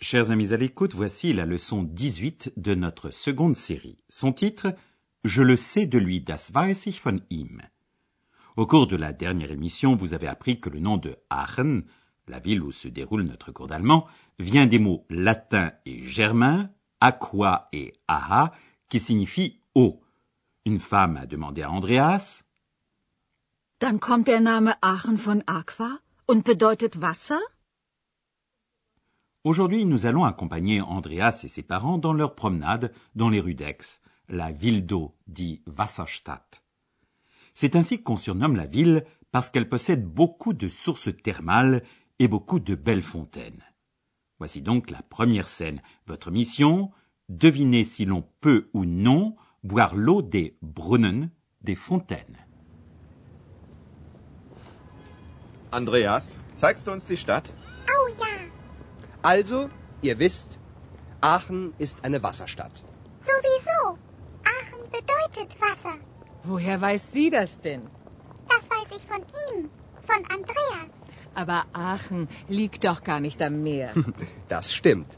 Chers amis à l'écoute, voici la leçon 18 de notre seconde série. Son titre Je le sais de lui, das weiß ich von ihm. Au cours de la dernière émission, vous avez appris que le nom de Aachen, la ville où se déroule notre cours d'allemand, vient des mots latins et germains, aqua et aha, qui signifient eau. Une femme a demandé à Andreas, Dann kommt der Name Aachen von Aqua und bedeutet Wasser? Aujourd'hui, nous allons accompagner Andreas et ses parents dans leur promenade dans les rues d'Aix, la ville d'eau, dit Wasserstadt. C'est ainsi qu'on surnomme la ville parce qu'elle possède beaucoup de sources thermales et beaucoup de belles fontaines. Voici donc la première scène. Votre mission, deviner si l'on peut ou non boire l'eau des Brunnen, des fontaines. Andreas, zeigst du uns die Stadt? Also, ihr wisst, Aachen ist eine Wasserstadt. sowieso. Aachen bedeutet Wasser. Woher weiß sie das denn? Das weiß ich von ihm, von Andreas. Aber Aachen liegt doch gar nicht am Meer. Das stimmt.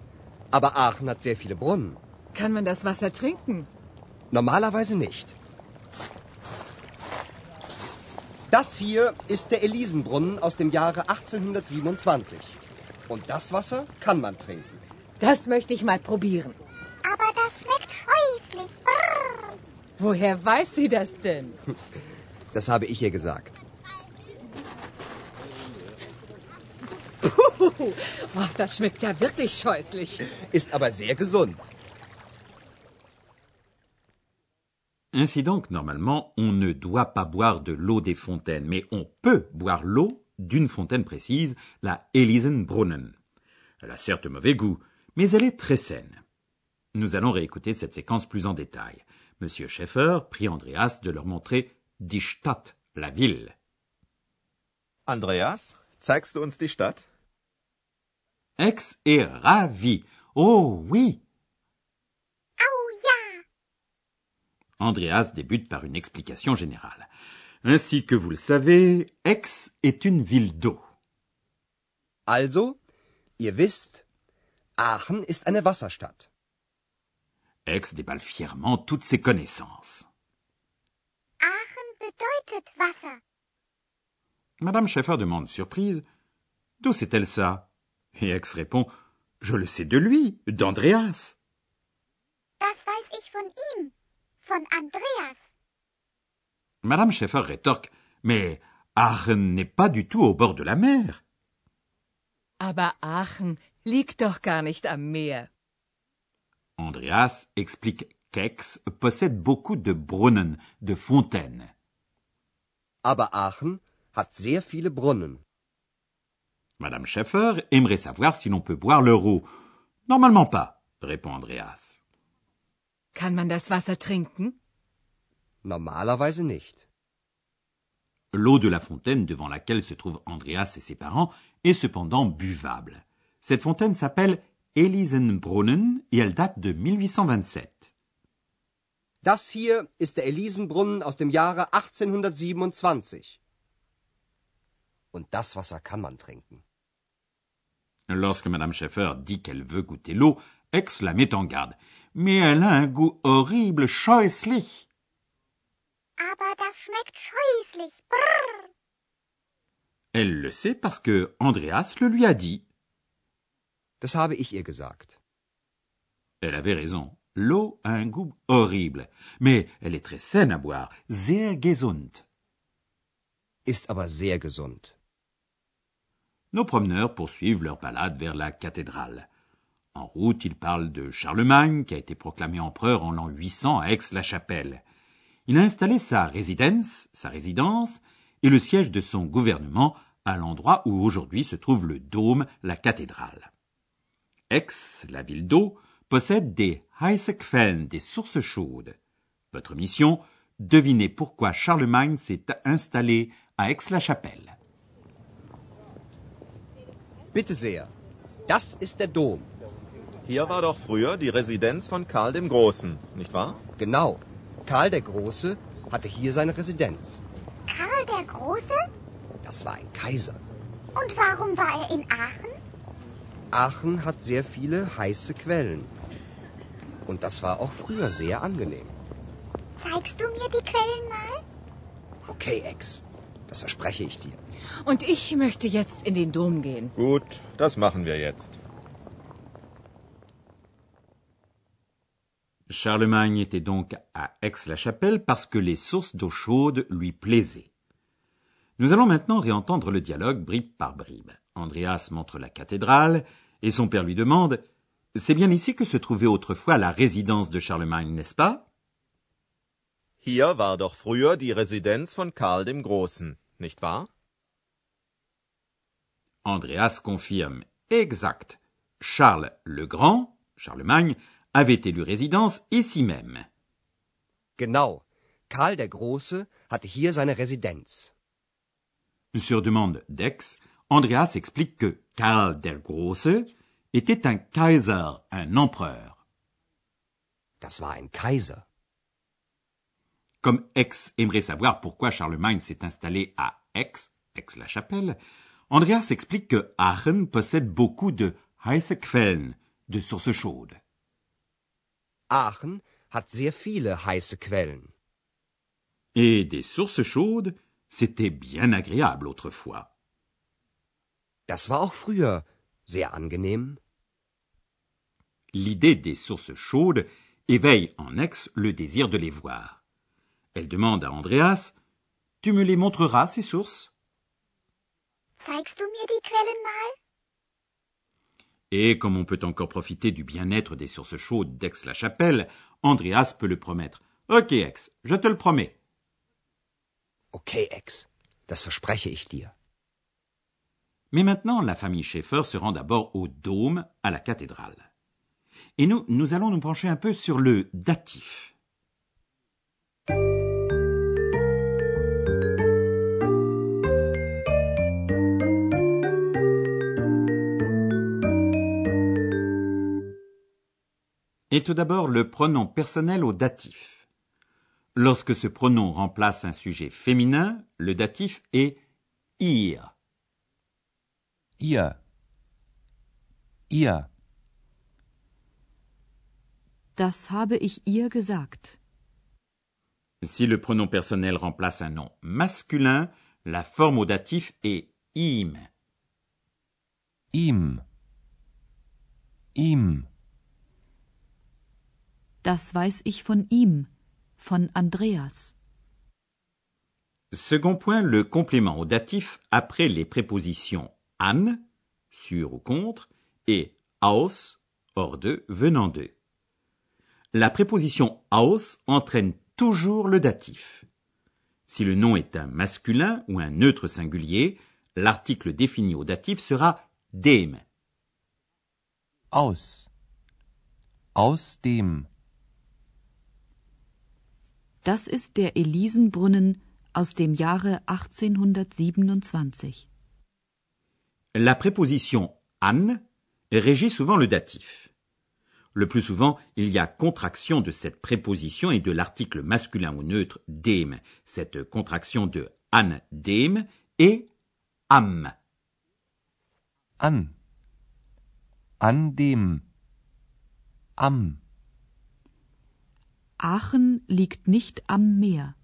Aber Aachen hat sehr viele Brunnen. Kann man das Wasser trinken? Normalerweise nicht. Das hier ist der Elisenbrunnen aus dem Jahre 1827. Und das Wasser kann man trinken. Das möchte ich mal probieren. Aber das schmeckt scheußlich. Brrr. Woher weiß sie das denn? Das habe ich ihr gesagt. Puh, oh, das schmeckt ja wirklich scheußlich. Ist aber sehr gesund. Ainsi donc, normalement, on ne doit pas boire de l'eau des fontaines, mais on peut boire l'eau d'une fontaine précise, la Elisenbrunnen. Elle a certes mauvais goût, mais elle est très saine. Nous allons réécouter cette séquence plus en détail. Monsieur Schaeffer prie Andreas de leur montrer die Stadt, la ville. Andreas, zeigst du uns die Stadt? Aix est ravi. Oh oui! Oh ja, Andreas débute par une explication générale. Ainsi que vous le savez, Aix est une ville d'eau. Also, ihr wisst, Aachen ist eine Wasserstadt. Aix déballe fièrement toutes ses connaissances. Aachen bedeutet Wasser. Madame Schaeffer demande surprise D'où sait-elle ça? Et Aix répond Je le sais de lui, d'Andreas. Das weiß ich von ihm, von Andreas. Madame Schaeffer rétorque Mais Aachen n'est pas du tout au bord de la mer. Aber Aachen liegt doch gar nicht am Meer. Andreas explique qu'Aix possède beaucoup de Brunnen, de fontaines. Aber Aachen hat sehr viele Brunnen. Madame Schaeffer aimerait savoir si l'on peut boire leur eau. Normalement pas, répond Andreas. Kann man das Wasser trinken? Normalerweise nicht. L'eau de la fontaine devant laquelle se trouvent Andreas et ses parents est cependant buvable. Cette fontaine s'appelle Elisenbrunnen et elle date de 1827. Das hier ist der Elisenbrunnen aus dem Jahre 1827. Und das Wasser kann man trinken. Lorsque Madame Schaeffer dit qu'elle veut goûter l'eau, Aix la met en garde. Mais elle a un goût horrible, scheußlich. Aber das schmeckt scheußlich. Brrr. Elle le sait parce que Andreas le lui a dit. Das habe ich ihr gesagt. Elle avait raison. L'eau a un goût horrible, mais elle est très saine à boire, sehr gesund. Ist aber sehr gesund. Nos promeneurs poursuivent leur balade vers la cathédrale. En route, ils parlent de Charlemagne, qui a été proclamé empereur en l'an 800 à Aix-la-Chapelle. Il a installé sa résidence, sa résidence, et le siège de son gouvernement à l'endroit où aujourd'hui se trouve le dôme, la cathédrale. Aix, la ville d'eau, possède des heiße Quellen, des sources chaudes. Votre mission, devinez pourquoi Charlemagne s'est installé à Aix-la-Chapelle. Bitte sehr. Das ist der Dom. Hier war doch früher die Residenz von Karl dem Großen, nicht wahr? Genau. Karl der Große hatte hier seine Residenz. Karl der Große? Das war ein Kaiser. Und warum war er in Aachen? Aachen hat sehr viele heiße Quellen. Und das war auch früher sehr angenehm. Zeigst du mir die Quellen mal? Okay, Ex. Das verspreche ich dir. Und ich möchte jetzt in den Dom gehen. Gut, das machen wir jetzt. Charlemagne était donc à Aix-la-Chapelle parce que les sources d'eau chaude lui plaisaient. Nous allons maintenant réentendre le dialogue bribe par bribe. Andreas montre la cathédrale et son père lui demande C'est bien ici que se trouvait autrefois la résidence de Charlemagne, n'est-ce pas? Hier war doch früher die Residenz von Karl dem Großen, nicht wahr? Andreas confirme Exact. Charles le Grand, Charlemagne, avait élu résidence ici même. Genau. Karl der Große hatte hier seine Residenz. Sur demande d'Aix, Andreas explique que Karl der Große était un Kaiser, un empereur. Das war ein Kaiser. Comme Aix aimerait savoir pourquoi Charlemagne s'est installé à Aix, Aix-la-Chapelle, Andreas explique que Aachen possède beaucoup de heiße Quellen, de sources chaudes. Aachen hat sehr viele heiße Quellen. Et des sources chaudes, c'était bien agréable autrefois. Das war auch früher sehr angenehm. L'idée des sources chaudes éveille en Aix le désir de les voir. Elle demande à Andreas Tu me les montreras, ces sources? Zeigst du mir die Quellen mal? Et comme on peut encore profiter du bien-être des sources chaudes d'Aix-la-Chapelle, Andreas peut le promettre. Ok, Aix, je te le promets. Okay, Ex. Das verspreche ich dir. Mais maintenant, la famille Schaeffer se rend d'abord au dôme, à la cathédrale. Et nous, nous allons nous pencher un peu sur le datif. Et tout d'abord le pronom personnel au datif. Lorsque ce pronom remplace un sujet féminin, le datif est ihr. Ihr. Ihr. Das habe ich ihr gesagt. Si le pronom personnel remplace un nom masculin, la forme au datif est ihm. Ihm. Ihm. Das weiß ich von ihm, von Andreas. Second point, le complément au datif après les prépositions an, sur ou contre, et aus, hors de, venant de. La préposition aus entraîne toujours le datif. Si le nom est un masculin ou un neutre singulier, l'article défini au datif sera dem. Aus. Aus dem. Das ist der Elisenbrunnen aus dem Jahre 1827. La préposition an régit souvent le datif. Le plus souvent, il y a contraction de cette préposition et de l'article masculin ou neutre dem. Cette contraction de an dem et am. An. An dem. Am. Aachen liegt nicht am Meer.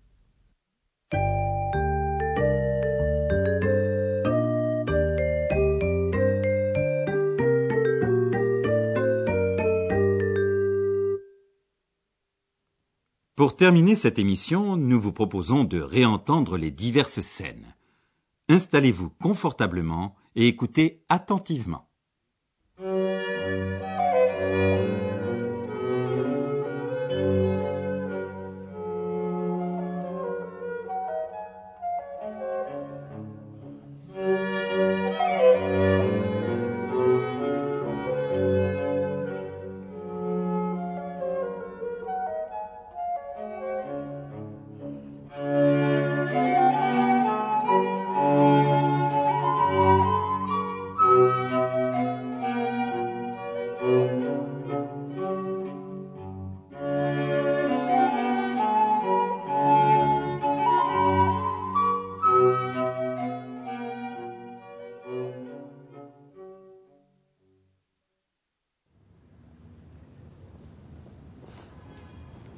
Pour terminer cette émission, nous vous proposons de réentendre les diverses scènes. Installez-vous confortablement et écoutez attentivement.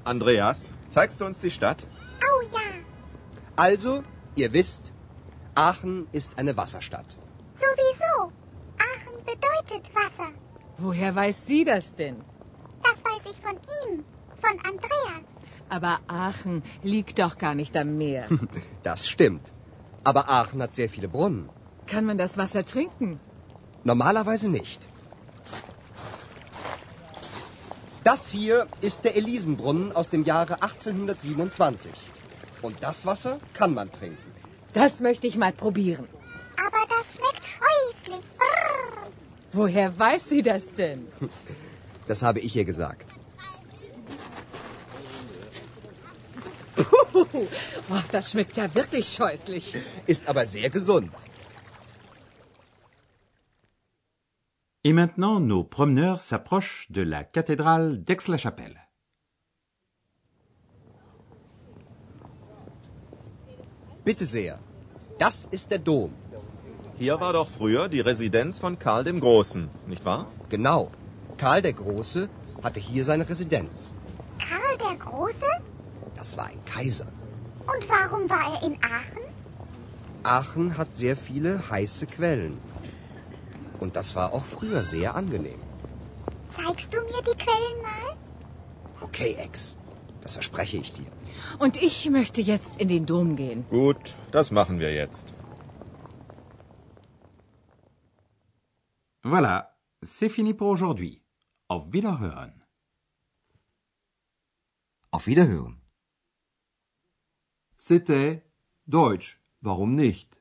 Andreas, zeigst du uns die Stadt? Oh ja, Also, ihr wisst, Aachen ist eine Wasserstadt. sowieso. Aachen bedeutet Wasser. Woher weiß sie das denn? Das weiß ich von ihm, von Andreas. Aber Aachen liegt doch gar nicht am Meer. Das stimmt. Aber Aachen hat sehr viele Brunnen. Kann man das Wasser trinken? Normalerweise nicht. Das hier ist der Elisenbrunnen aus dem Jahre 1827. Und das Wasser kann man trinken. Das möchte ich mal probieren. Aber das schmeckt scheußlich. Brrr. Woher weiß sie das denn? Das habe ich ihr gesagt. Puh, oh, das schmeckt ja wirklich scheußlich. Ist aber sehr gesund. Et maintenant, nos promeneurs s'approchent de la cathédrale d'Aix-la-Chapelle. Bitte sehr. Das ist der Dom. Hier war doch früher die Residenz von Karl dem Großen, nicht wahr? Genau. Karl der Große hatte hier seine Residenz. Karl der Große? Das war ein Kaiser. Und warum war er in Aachen? Aachen hat sehr viele heiße Quellen. Und das war auch früher sehr angenehm. Zeigst du mir die Quellen mal? Okay, Ex. Das verspreche ich dir. Und ich möchte jetzt in den Dom gehen. Gut, das machen wir jetzt. Voilà, c'est fini pour aujourd'hui. Auf Wiederhören. Auf Wiederhören. C'était Deutsch, warum nicht?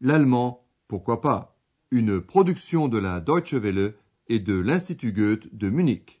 L'allemand, pourquoi pas? Une production de la Deutsche Welle et de l'Institut Goethe de Munich.